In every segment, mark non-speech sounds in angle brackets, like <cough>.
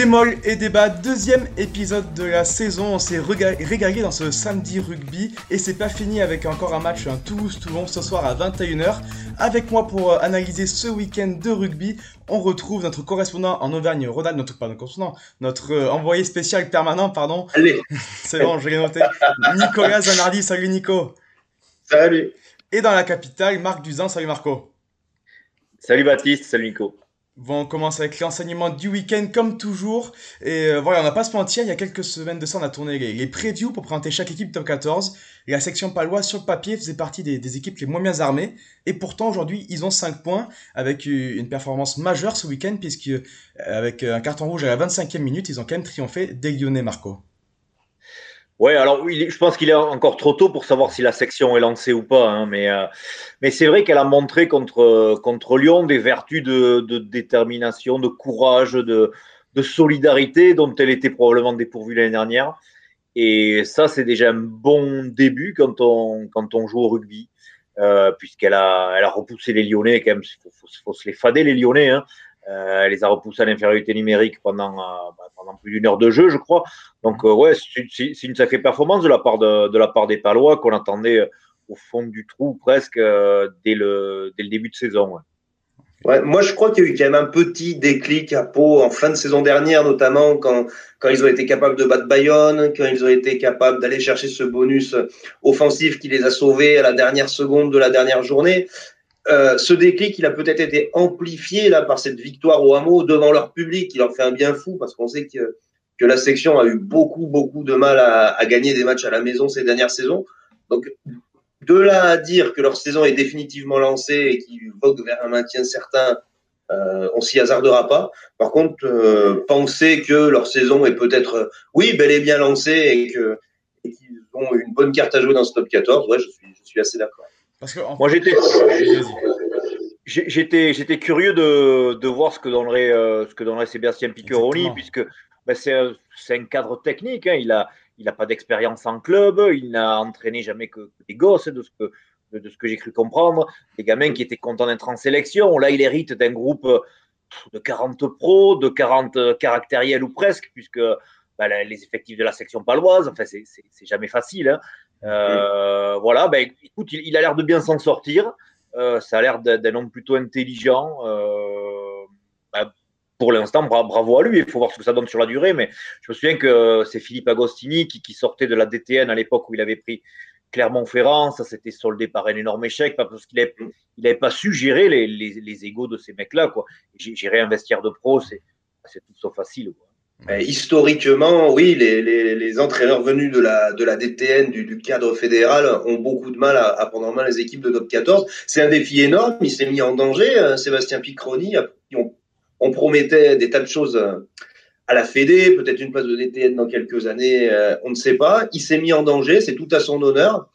Démol et débat, deuxième épisode de la saison. On s'est régalé dans ce samedi rugby et c'est pas fini avec encore un match, un Toulouse-Toulon ce soir à 21h. Avec moi pour euh, analyser ce week-end de rugby, on retrouve notre correspondant en Auvergne-Rhône-Alpes, notre, pardon, correspondant, notre euh, envoyé spécial permanent, pardon. Allez. <laughs> c'est bon, je l'ai noté. Nicolas Zanardi, salut Nico. Salut. Et dans la capitale, Marc Duzan, salut Marco. Salut Baptiste, salut Nico. Bon, on commence avec l'enseignement du week-end comme toujours. Et euh, voilà, on n'a pas se mentir, il y a quelques semaines de ça, on a tourné les, previews pour présenter chaque équipe top 14. Et la section paloise, sur le papier, faisait partie des, équipes les moins bien armées. Et pourtant, aujourd'hui, ils ont 5 points avec une performance majeure ce week-end, puisque euh, avec un carton rouge à la 25e minute, ils ont quand même triomphé des Lyonnais, Marco. Ouais, alors je pense qu'il est encore trop tôt pour savoir si la section est lancée ou pas, hein, mais, euh, mais c'est vrai qu'elle a montré contre, Lyon des vertus de, détermination, de courage, de, solidarité dont elle était probablement dépourvue l'année dernière. Et ça, c'est déjà un bon début quand on, joue au rugby, euh, puisqu'elle a, repoussé les Lyonnais, quand même, il faut, se les fader les Lyonnais, hein, elle les a repoussés à l'infériorité numérique pendant, euh, bah, pendant plus d'une heure de jeu, je crois. Donc, euh, ouais, c'est une sacrée performance de la part, des Palois qu'on attendait au fond du trou presque dès, le, début de saison. Ouais. moi, je crois qu'il y a eu quand même un petit déclic à Pau en fin de saison dernière, notamment quand ils ont été capables de battre Bayonne, quand ils ont été capables d'aller chercher ce bonus offensif qui les a sauvés à la dernière seconde de la dernière journée. Euh, ce déclic, il a peut-être été amplifié là par cette victoire au hameau devant leur public, qui leur fait un bien fou parce qu'on sait que, que la section a eu beaucoup, beaucoup de mal à, à, gagner des matchs à la maison ces dernières saisons. Donc, de là à dire que leur saison est définitivement lancée et qu'ils voguent vers un maintien certain, euh, on s'y hasardera pas. Par contre, euh, penser que leur saison est peut-être, oui, bel et bien lancée et que et qu'ils ont une bonne carte à jouer dans ce top 14, ouais, je suis, je suis assez d'accord. Parce que moi j'étais j'étais j'étais curieux de, de, voir ce que donnerait euh, ce que donnerait Sébastien Piccheroni puisque ben, c'est un cadre technique hein. il a il a pas d'expérience en club il n'a entraîné jamais que, des gosses de ce que de, ce que j'ai cru comprendre des gamins qui étaient contents d'être en sélection là il hérite d'un groupe de 40 pros de 40 caractériels ou presque puisque ben, les effectifs de la section paloise enfin c'est jamais facile hein. Euh, voilà, ben, écoute, il, a l'air de bien s'en sortir. Euh, ça a l'air d'un homme plutôt intelligent. Euh, ben, pour l'instant, bravo à lui. Il faut voir ce que ça donne sur la durée. Mais je me souviens que c'est Philippe Agostini qui, sortait de la DTN à l'époque où il avait pris Clermont-Ferrand. Ça s'était soldé par un énorme échec parce qu'il n'avait pas su gérer les, les, égaux de ces mecs-là. Gérer un vestiaire de pro, c'est tout sauf facile. Quoi historiquement, oui, les, les, les, entraîneurs venus de la, de la DTN, du, du cadre fédéral, ont beaucoup de mal à, à, prendre en main les équipes de top 14. C'est un défi énorme. Il s'est mis en danger. Euh, Sébastien Picroni, on, on, promettait des tas de choses euh, à la Fédé, peut-être une place de DTN dans quelques années, euh, on ne sait pas. Il s'est mis en danger. C'est tout à son honneur.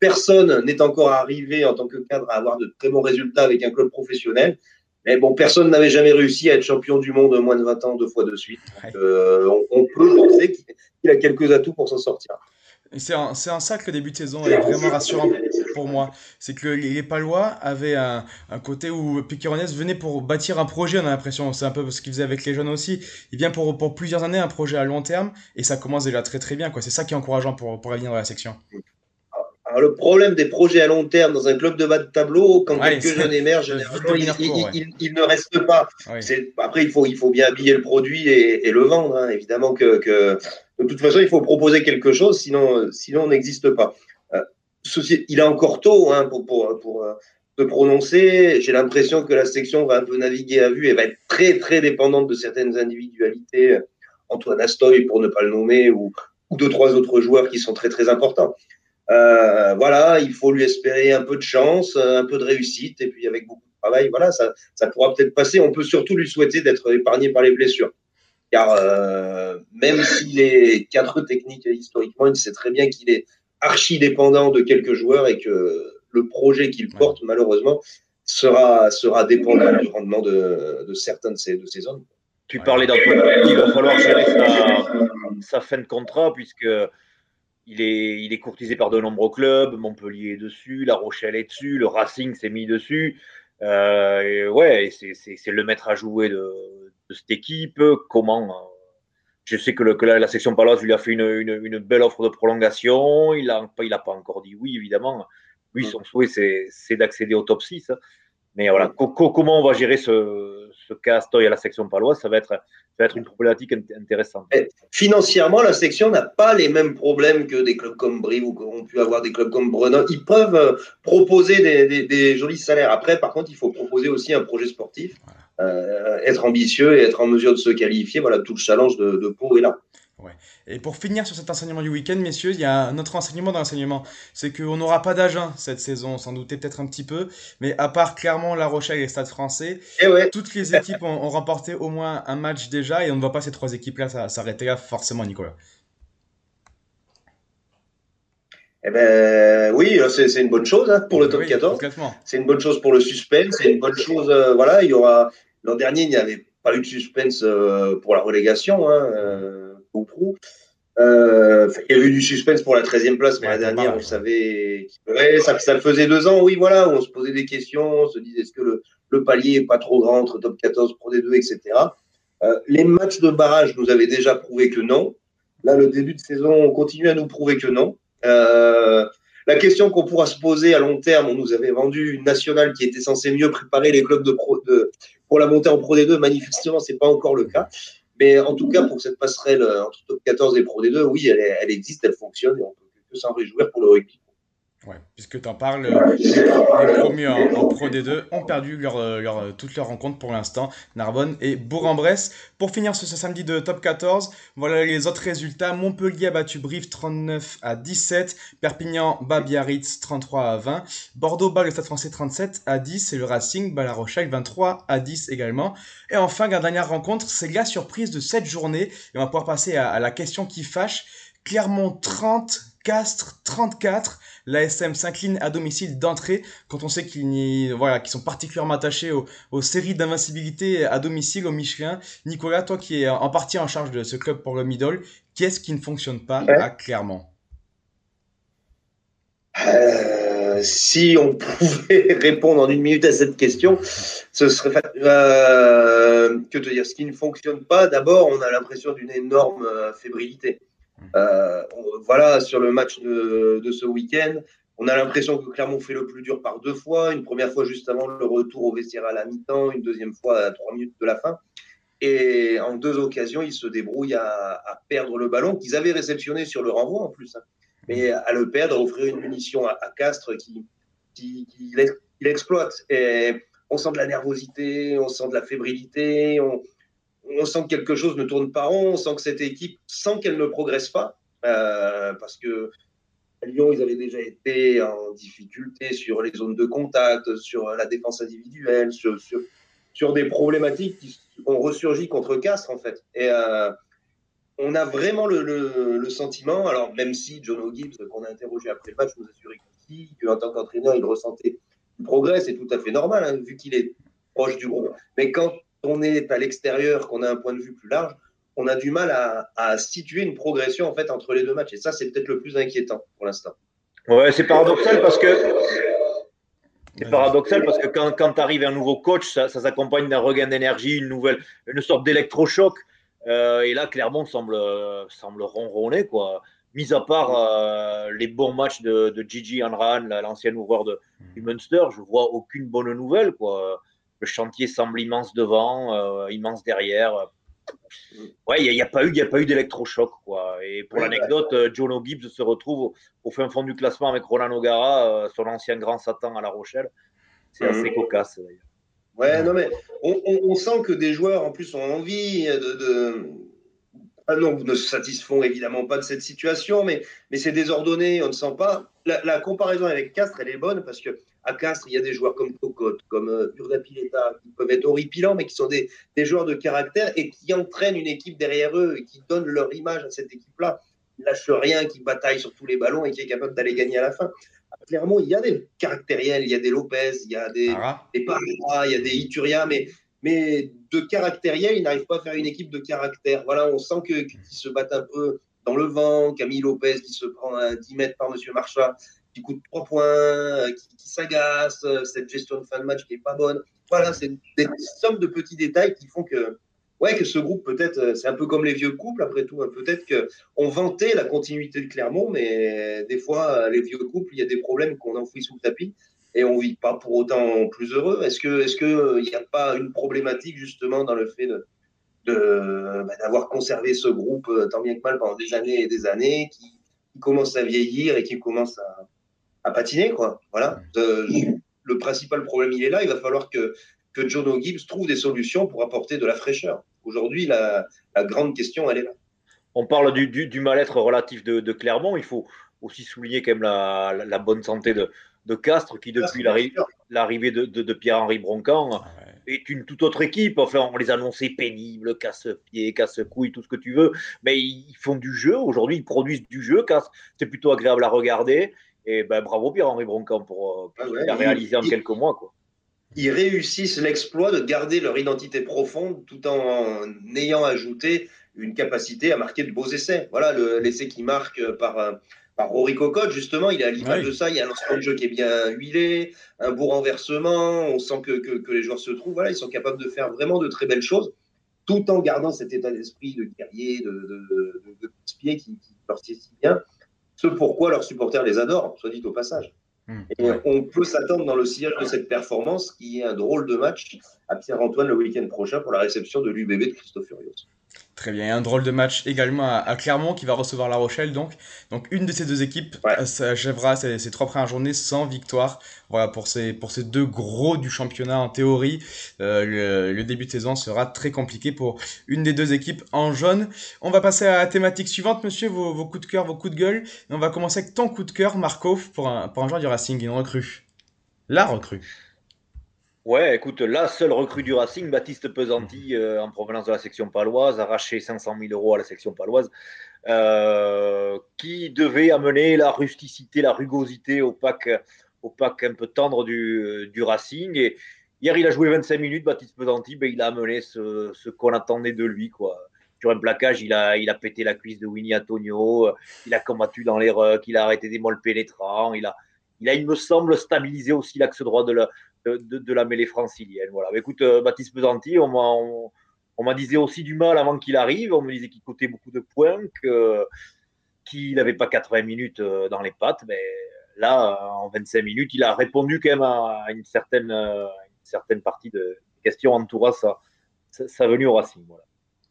personne n'est encore arrivé en tant que cadre à avoir de très bons résultats avec un club professionnel. Mais bon, personne n'avait jamais réussi à être champion du monde moins de 20 ans deux fois de suite. Euh, on, peut penser qu'il a quelques atouts pour s'en sortir. C'est ça que le début de saison est vraiment rassurant pour moi. C'est que les, Palois avaient un, un côté où Piquerones venait pour bâtir un projet, on a l'impression. C'est un peu ce qu'il faisait avec les jeunes aussi. Il vient pour, pour plusieurs années, un projet à long terme, et ça commence déjà très très bien. C'est ça qui est encourageant pour, pour dans la section le problème des projets à long terme dans un club de bas de tableau, quand quelques jeunes émergent, il, ne reste pas. Après, il faut, il faut bien habiller le produit et, le vendre. Hein. Évidemment que, que, de toute façon, il faut proposer quelque chose, sinon, sinon on n'existe pas. Euh, il est encore tôt hein, pour, pour, pour euh, se prononcer. J'ai l'impression que la section va un peu naviguer à vue et va être très, très dépendante de certaines individualités. Antoine Astoy, pour ne pas le nommer, ou, ou deux, trois autres joueurs qui sont très, très importants. Euh, voilà, il faut lui espérer un peu de chance, un peu de réussite, et puis avec beaucoup de travail, voilà, ça, ça pourra peut-être passer. On peut surtout lui souhaiter d'être épargné par les blessures. Car euh, même s'il est cadre technique historiquement, il sait très bien qu'il est archi dépendant de quelques joueurs et que le projet qu'il porte, malheureusement, sera, sera dépendant du rendement de, de certains de ces, de ces hommes. Tu parlais d'Antoine, il va falloir gérer sa, sa fin de contrat puisque il est, il est courtisé par de nombreux clubs. Montpellier est dessus, La Rochelle est dessus, le Racing s'est mis dessus. Euh, ouais, c'est le maître à jouer de, cette équipe, comment. je sais que, le, la, section Paloise lui a fait une, belle offre de prolongation. Il n'a il a pas encore dit oui, évidemment. Lui, son souhait, c'est d'accéder au top 6. Mais voilà, comment on va gérer ce, ce cas à la section paloise, ça va être, ça va être une problématique intéressante. financièrement, la section n'a pas les mêmes problèmes que des clubs comme Brive ou qu'ont pu avoir des clubs comme Brenon. Ils peuvent euh, proposer des, des, jolis salaires. Après, par contre, il faut proposer aussi un projet sportif, euh, être ambitieux et être en mesure de se qualifier. Voilà, tout le challenge de, de Pau est là. Ouais. Et pour finir sur cet enseignement du week-end, messieurs, il y a un autre enseignement dans l'enseignement. C'est qu'on n'aura pas d'agent cette saison, sans douter peut-être un petit peu. Mais à part clairement La Rochelle et Stade français, eh toutes les équipes ont, remporté au moins un match déjà. Et on ne voit pas ces trois équipes-là s'arrêter là, forcément, Nicolas. Eh ben oui, c'est une bonne chose hein, pour le top 14. C'est une bonne chose pour le suspense. C'est une bonne chose. Euh, voilà, il y aura. L'an dernier, il n'y avait pas eu de suspense euh, pour la relégation. Hein, euh, euh, il y a eu du suspense pour la 13e place, mais la dernière, on savait. ça, ça faisait deux ans, oui, voilà, où on se posait des questions, on se disait est-ce que le, le, palier est pas trop grand entre top 14, Pro D2, etc. Euh, les matchs de barrage nous avaient déjà prouvé que non. Là, le début de saison, on continue à nous prouver que non. Euh, la question qu'on pourra se poser à long terme, on nous avait vendu une nationale qui était censée mieux préparer les clubs de pro, de, pour la montée en Pro D2. Manifestement, c'est pas encore le cas. Mais en tout cas, pour cette passerelle euh, entre top 14 et Pro D2, oui, elle, elle existe, elle fonctionne et on peut que s'en réjouir pour le rugby. Ouais, puisque tu en parles, les premiers en, Pro D2 ont perdu leur, leur, toutes leurs rencontres pour l'instant, Narbonne et Bourg-en-Bresse. Pour finir ce, samedi de top 14, voilà les autres résultats. Montpellier a battu Brive 39 à 17, Perpignan bat Biarritz 33 à 20, Bordeaux bat le Stade français 37 à 10 et le Racing bat la Rochelle 23 à 10 également. Et enfin, la dernière rencontre, c'est la surprise de cette journée. Et on va pouvoir passer à, à la question qui fâche. Clermont 30, Castres 34 l'ASM s'incline à domicile d'entrée quand on sait qu'ils voilà, sont particulièrement attachés aux, séries d'invincibilité à domicile au Michelin. Nicolas, toi qui es en partie en charge de ce club pour le middle, qu'est-ce qui ne fonctionne pas à Clermont euh, si on <laughs> pouvait répondre en une minute à cette question, ce serait euh, que te dire. Ce qui ne fonctionne pas, d'abord, on a l'impression d'une énorme euh, fébrilité. Euh, voilà, sur le match de, ce week-end, on a l'impression que Clermont fait le plus dur par deux fois. Une première fois juste avant le retour au vestiaire à la mi-temps, une deuxième fois à trois minutes de la fin. Et en deux occasions, ils se débrouillent à, perdre le ballon qu'ils avaient réceptionné sur le renvoi en plus. Hein. Mais à le perdre, offrir une munition à, Castres qui, qui, l'exploite. Et on sent de la nervosité, on sent de la fébrilité, on, on sent que quelque chose ne tourne pas rond, on sent que cette équipe, sans qu'elle ne progresse pas, euh, parce que Lyon, ils avaient déjà été en difficulté sur les zones de contact, sur la défense individuelle, sur, des problématiques qui ont ressurgi contre Castres, en fait. Et euh, on a vraiment le, sentiment, alors même si John O'Gibbs, qu'on a interrogé après le match, nous assurait qu'en tant qu'entraîneur, il ressentait du progrès, c'est tout à fait normal, hein, vu qu'il est proche du groupe. Mais quand on est à l'extérieur, qu'on a un point de vue plus large, on a du mal à, situer une progression en fait entre les deux matchs. Et ça, c'est peut-être le plus inquiétant pour l'instant. Ouais, c'est paradoxal parce que c'est paradoxal parce que quand, quand arrive un nouveau coach, ça, s'accompagne d'un regain d'énergie, une nouvelle, une sorte d'électrochoc. Euh, et là, Clermont semble, semble ronronner, quoi. Mis à part euh, les bons matchs de, de Gigi Anran, l'ancien ouvreur de, du Munster, je vois aucune bonne nouvelle, quoi le chantier semble immense devant, euh, immense derrière. Ouais, il n'y a, pas eu, a pas eu d'électrochoc, quoi. Et pour l'anecdote, euh, Jono Gibbs se retrouve au, fin fond du classement avec Roland O'Gara, euh, son ancien grand Satan à La Rochelle. C'est assez mhm. cocasse, d'ailleurs. Ouais, non, mais on, sent que des joueurs, en plus, ont envie de. Ah non, ne se satisfont évidemment pas de cette situation, mais, mais c'est désordonné, on ne sent pas. La, la comparaison avec Castres, elle est bonne parce que à Castres, il y a des joueurs comme Cocotte, comme euh, Urdapileta, qui peuvent être horripilants, mais qui sont des, joueurs de caractère et qui entraînent une équipe derrière eux et qui donnent leur image à cette équipe-là. Ils lâchent rien, qui bataille sur tous les ballons et qui est capable d'aller gagner à la fin. Clairement, il y a des caractériels, il y a des Lopez, il y a des, ah. des il y a des Ituria, mais, mais de caractériel, ils n'arrivent pas à faire une équipe de caractère. Voilà, on sent qu'ils se battent un peu dans le vent. Camille Lopez qui se prend à 10 mètres par Monsieur Marchand qui coûte 3 points, euh, qui, qui s'agace, euh, cette gestion de fin de match qui est pas bonne. Voilà, c'est des sommes de petits détails qui font que ouais, que ce groupe, peut-être, euh, c'est un peu comme les vieux couples, après tout. Peut-être qu'on vantait la continuité de Clermont, mais des fois, les vieux couples, il y a des problèmes qu'on enfouit sous le tapis et on vit pas pour autant plus heureux. Est-ce que, est-ce que n'y a pas une problématique justement dans le fait de, bah, d'avoir conservé ce groupe tant bien que mal pendant des années et des années, qui, commence à vieillir et qui commence à, à patiner, quoi. Voilà. le principal problème, il est là. Il va falloir que que John O'Gibbs trouve des solutions pour apporter de la fraîcheur. Aujourd'hui, la, la grande question, elle est là. On parle du, du, mal-être relatif de, de, Clermont. Il faut aussi souligner quand même la, la bonne santé de, de Castres qui, depuis l'arrivée de, de, Pierre-Henri Broncan, ah est une toute autre équipe. Enfin, on les annonçait pénibles, casse-pieds, casse-couilles, tout ce que tu veux. Mais ils font du jeu. Aujourd'hui, ils produisent du jeu. Castres, c'est plutôt agréable à regarder. Et ben, bravo Pierre-Henri Broncan pour, pour ah réalisé en quelques mois. Quoi. Ils réussissent l'exploit de garder leur identité profonde tout en ayant ajouté une capacité à marquer de beaux essais. Voilà l'essai qui marque par par Rory Cocotte, justement, il est à l'image de ça. Il y a un lancement de jeu qui est bien huilé, un beau renversement. On sent que, que, les joueurs se trouvent. Voilà, ils sont capables de faire vraiment de très belles choses, tout en gardant cet état d'esprit de guerrier, de, de, de, qui, qui, leur tient si bien. Ce pourquoi leurs supporters les adorent, soit dit au passage. Mmh. Et on peut s'attendre dans le sillage de cette performance qui est un drôle de match à Pierre-Antoine le week-end prochain pour la réception de l'UBB de Christophe Furios. Très bien, un drôle de match également à, Clermont qui va recevoir La Rochelle donc. Donc une de ces deux équipes ouais. s'achèvera ces, trois premières journées sans victoire. Voilà pour ces, pour ces deux gros du championnat en théorie. Euh, le, début de saison sera très compliqué pour une des deux équipes en jaune. On va passer à la thématique suivante, monsieur, vos, vos coups de cœur, vos coups de gueule. Et on va commencer avec ton coup de cœur, Markov, pour un, pour un joueur du Racing, une recrue. La recrue. Ouais, écoute, la seule recrue du Racing, Baptiste Pesanti, mhm. euh, en provenance de la section paloise, arraché 500 000 euros à la section paloise, euh, qui devait amener la rusticité, la rugosité au pack, au pack un peu tendre du, du Racing. Et hier, il a joué 25 minutes, Baptiste Pesanti, ben, il a amené ce, ce qu'on attendait de lui. Quoi. Sur un plaquage, il a, il a pété la cuisse de Winnie Antonio, il a combattu dans les rucks, il a arrêté des molles pénétrants, il a, il a, il me semble, stabilisé aussi l'axe droit de la, de, la mêlée francilienne. Voilà. écoute, euh, Baptiste Pesanti, on m'a on, disait aussi du mal avant qu'il arrive. On me disait qu'il coûtait beaucoup de points, qu'il n'avait pas 80 minutes euh, dans les pattes. Mais là, en 25 minutes, il a répondu quand même à une certaine, certaine partie de questions entourant sa, sa, venue au Racing. Voilà.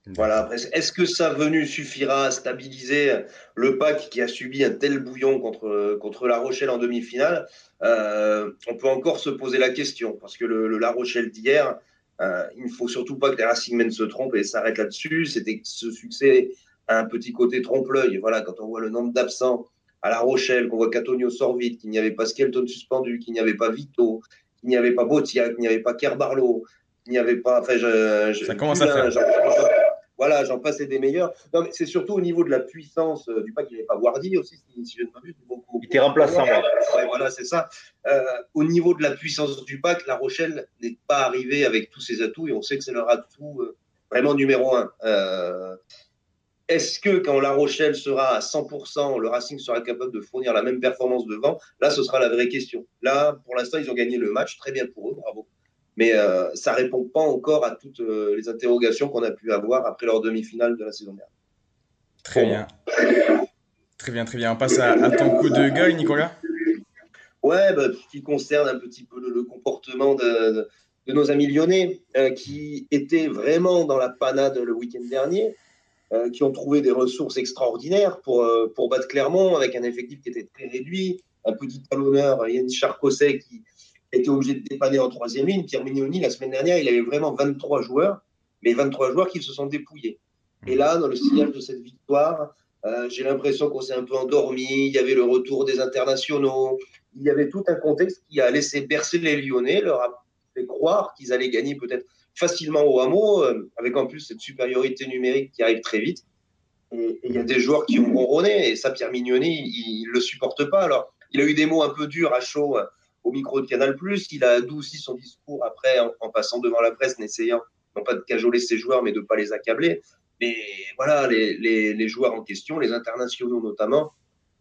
Voilà, est-ce que sa venue suffira à stabiliser le pack qui a subi un tel bouillon contre, contre La Rochelle en demi-finale? Euh, On peut encore se poser la question, parce que le, La Rochelle d'hier, euh, il ne faut surtout pas que les Racingmen se trompent et s'arrêtent là-dessus. C'était ce succès a un petit côté trompe-l'œil. Voilà, quand on voit le nombre d'absents à La Rochelle, qu'on voit qu'Antonio sort vite, qu'il n'y avait pas Skelton suspendu, qu'il n'y avait pas Vito, qu'il n'y avait pas Botia, qu'il n'y avait pas Kerbarlo, qu'il n'y avait pas. Enfin, je, Ça commence à faire. Voilà, j'en passe des meilleurs. c'est surtout au niveau de la puissance euh, du pack. Il n'y avait pas Wardy aussi, si, je ne m'abuse. Il était remplaçant. voilà, c'est ça. Euh, au niveau de la puissance du pack, La Rochelle n'est pas arrivée avec tous ses atouts et on sait que c'est leur atout euh, vraiment numéro un. Est-ce que quand La Rochelle sera à 100%, le Racing sera capable de fournir la même performance devant? Là, ce sera la vraie question. Là, pour l'instant, ils ont gagné le match. Très bien pour eux, bravo mais euh, ça répond pas encore à toutes euh, les interrogations qu'on a pu avoir après leur demi-finale de la saison dernière. Très bien. Très bien, très bien. On passe à, ton coup de gueule, Nicolas. Ouais, bah, qui concerne un petit peu le, comportement de, de, nos amis lyonnais, euh, qui étaient vraiment dans la panade le week-end dernier, qui ont trouvé des ressources extraordinaires pour, pour battre Clermont avec un effectif qui était très réduit, un petit talonneur, Yann Charcosset, qui, été obligé de dépanner en troisième ligne. Pierre Mignoni, la semaine dernière, il avait vraiment 23 joueurs, mais 23 joueurs qui se sont dépouillés. Et là, dans le signal de cette victoire, euh, j'ai l'impression qu'on s'est un peu endormi. Il y avait le retour des internationaux. Il y avait tout un contexte qui a laissé bercer les Lyonnais, leur a fait croire qu'ils allaient gagner peut-être facilement au hameau, euh, avec en plus cette supériorité numérique qui arrive très vite. Et il y a des joueurs qui ont ronronné, et ça, Pierre Mignoni, il ne le supporte pas. Alors, il a eu des mots un peu durs à chaud euh, au micro de Canal+. Il a adouci son discours après en, passant devant la presse, n'essayant non pas de cajoler ses joueurs, mais de ne pas les accabler. Mais voilà, les, joueurs en question, les internationaux notamment,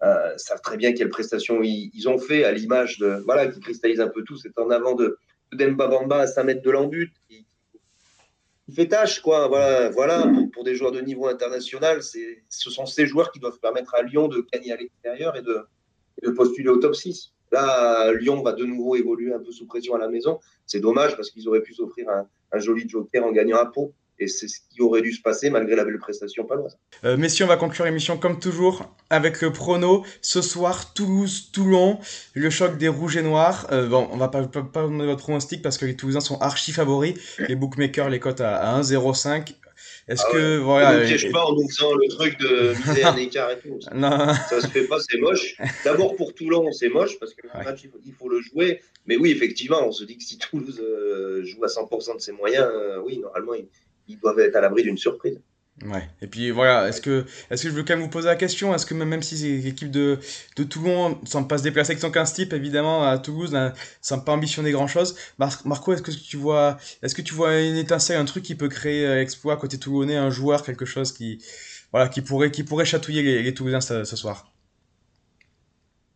euh, savent très bien quelles prestations ils, ont fait, à l'image de voilà qui cristallise un peu tout. C'est en avant de, Demba Bamba à 5 mètres de l'embut, qui, fait tâche, quoi. Voilà, voilà pour, des joueurs de niveau international, ce sont ces joueurs qui doivent permettre à Lyon de gagner à l'extérieur et de, de postuler au top 6. Là, Lyon va de nouveau évoluer un peu sous pression à la maison. C'est dommage parce qu'ils auraient pu s'offrir un, joli joker en gagnant un pot. Et c'est ce qui aurait dû se passer malgré la belle prestation paloise. Euh, messieurs, on va conclure l'émission comme toujours avec le prono. Ce soir, Toulouse-Toulon, le choc des rouges et noirs. Euh, bon, on va pas, donner votre pronostic parce que les Toulousains sont archi favoris. Les bookmakers les cotent à, à 1,05. Est-ce ah que voilà, ne piège pas en nous faisant le truc de miser un écart et tout. Ça, non. ça se fait pas, c'est moche. D'abord pour Toulon, c'est moche parce que le match il faut, le jouer. Mais oui, effectivement, on se dit que si Toulouse euh, joue à 100% de ses moyens, euh, oui, normalement, il, ils doivent être à l'abri d'une surprise. Ouais. Et puis voilà, est-ce que, est que je veux quand même vous poser la question? Est-ce que même, si l'équipe de, de Toulon semble pas se déplacer avec son 15 type, évidemment, à Toulouse, ne semble pas ambitionner grand-chose, Marco, est-ce que tu vois est-ce que tu vois une étincelle, un truc qui peut créer euh, exploit côté toulonnais, un joueur, quelque chose qui, voilà, qui, pourrait, qui pourrait chatouiller les, les Toulousains ce soir?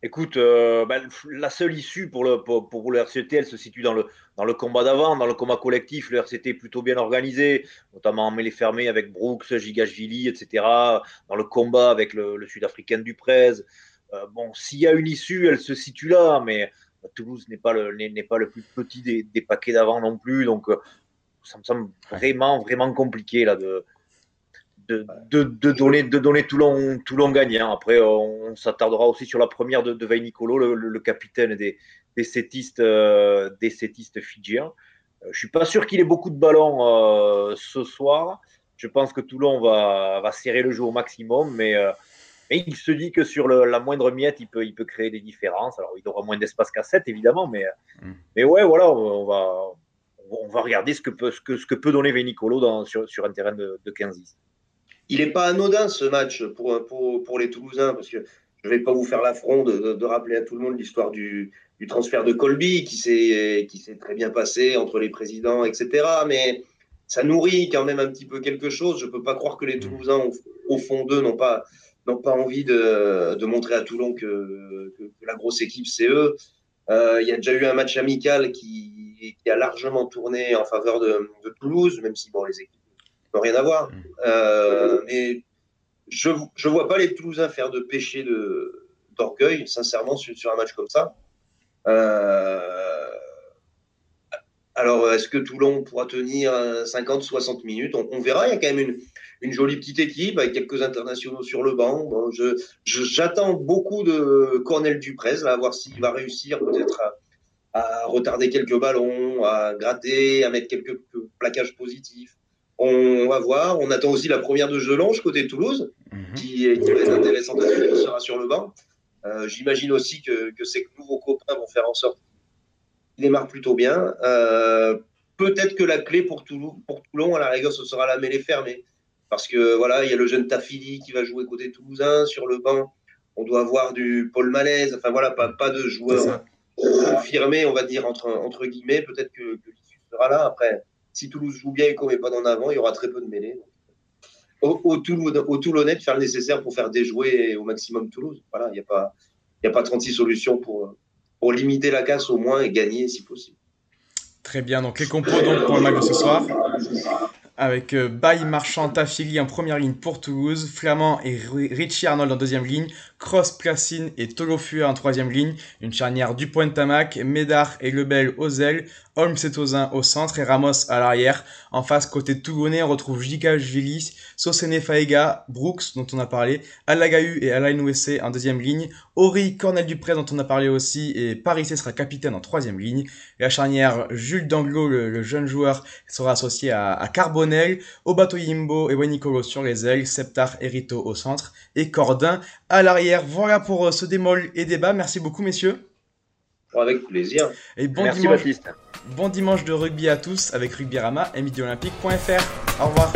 Écoute, euh, ben, la seule issue pour le, pour, le RCT, elle se situe dans le, dans le combat d'avant, dans le combat collectif. Le RCT est plutôt bien organisé, notamment en mêlée fermée avec Brooks, Gigashvili, etc. Dans le combat avec le, Sud-Africain Duprez. Euh, bon, s'il y a une issue, elle se situe là, mais Toulouse n'est pas le, pas le plus petit des, des paquets d'avant non plus. Donc, euh, ça me semble vraiment, vraiment compliqué là, de, de, de, donner, de donner Toulon, Toulon gagnant. Après, on, s'attardera aussi sur la première de, de Nicolo, le, capitaine des, des sétistes, euh, des sétistes fidjiens. Euh, je suis pas sûr qu'il ait beaucoup de ballons euh, ce soir. Je pense que Toulon va, va serrer le jeu au maximum, mais, mais il se dit que sur le, la moindre miette, il peut, il peut créer des différences. Alors, il aura moins d'espace qu'à 7, évidemment, mais, mm. mais ouais, voilà, on va, on va regarder ce que peut, ce que, ce que peut donner Vénicolo dans, sur, sur un terrain de, de 15-10 il n'est pas anodin ce match pour, pour, pour, les Toulousains, parce que je ne vais pas vous faire l'affront de, de, rappeler à tout le monde l'histoire du, du, transfert de Colby, qui s'est très bien passé entre les présidents, etc. Mais ça nourrit quand même un petit peu quelque chose. Je ne peux pas croire que les Toulousains, au, fond d'eux, n'ont pas, pas envie de, de, montrer à Toulon que, que, la grosse équipe, c'est eux. Euh, il y a déjà eu un match amical qui, qui, a largement tourné en faveur de, de Toulouse, même si bon, les équipes rien à voir. Mm. Euh, mais je ne vois pas les Toulousains faire de péché d'orgueil, sincèrement, sur, un match comme ça. Euh, alors, est-ce que Toulon pourra tenir 50-60 minutes? On, verra. Il y a quand même une, une, jolie petite équipe avec quelques internationaux sur le banc. J'attends beaucoup de Cornel Duprez, à voir s'il va réussir peut-être à, à, retarder quelques ballons, à gratter, à mettre quelques plaquages positifs. On va voir. On attend aussi la première de Gelange côté Toulouse, mhm. qui, est, qui, va être intéressante à suivre, sera sur le banc. Euh, J'imagine aussi que, que, ces nouveaux copains vont faire en sorte qu'il démarre plutôt bien. Euh, Peut-être que la clé pour, Toulon, pour Toulon, à la rigueur, ce sera la mêlée fermée. Parce que voilà, il y a le jeune Tafili qui va jouer côté toulousain sur le banc. On doit avoir du Paul Malaise. Enfin voilà, pas, pas de joueurs confirmés, on va dire, entre, entre guillemets. Peut-être que, que l'issue sera là. Après, si Toulouse joue bien et qu'on met pas d'en avant, il y aura très peu de mêlées. Au, au, Toulonnais de faire le nécessaire pour faire déjouer au maximum Toulouse. Voilà, il n'y a, pas, a pas 36 solutions pour, limiter la casse au moins et gagner si possible. Très bien, donc les compos donc, pour le match ce soir avec euh, Baye Marchand Tafili en première ligne pour Toulouse, Flamand et Richie Arnold en deuxième ligne, Cross Placine et Tolofua en troisième ligne, une charnière du point Tamac, Médard et Lebel aux ailes, Holmes et au centre et Ramos à l'arrière. En face, côté Toulonnais, on retrouve Jika Jvilis, Sosene Faega, Brooks, dont on a parlé, Alagahu et Alain Wessé en deuxième ligne, Ori Cornel Dupré, dont on a parlé aussi, et Parissé sera capitaine en troisième ligne. la charnière, Jules Danglot, le, jeune joueur, sera associé à, à Carbonel, Obato Yimbo et Wenicolo sur les ailes, Septar et Rito au centre, et Cordin à l'arrière. Voilà pour euh, ce démol et débat. Merci beaucoup, messieurs. Avec plaisir. Et bon dimanche, Bon dimanche de rugby à tous avec Rugbyrama et Midi Olympique.fr. Au revoir.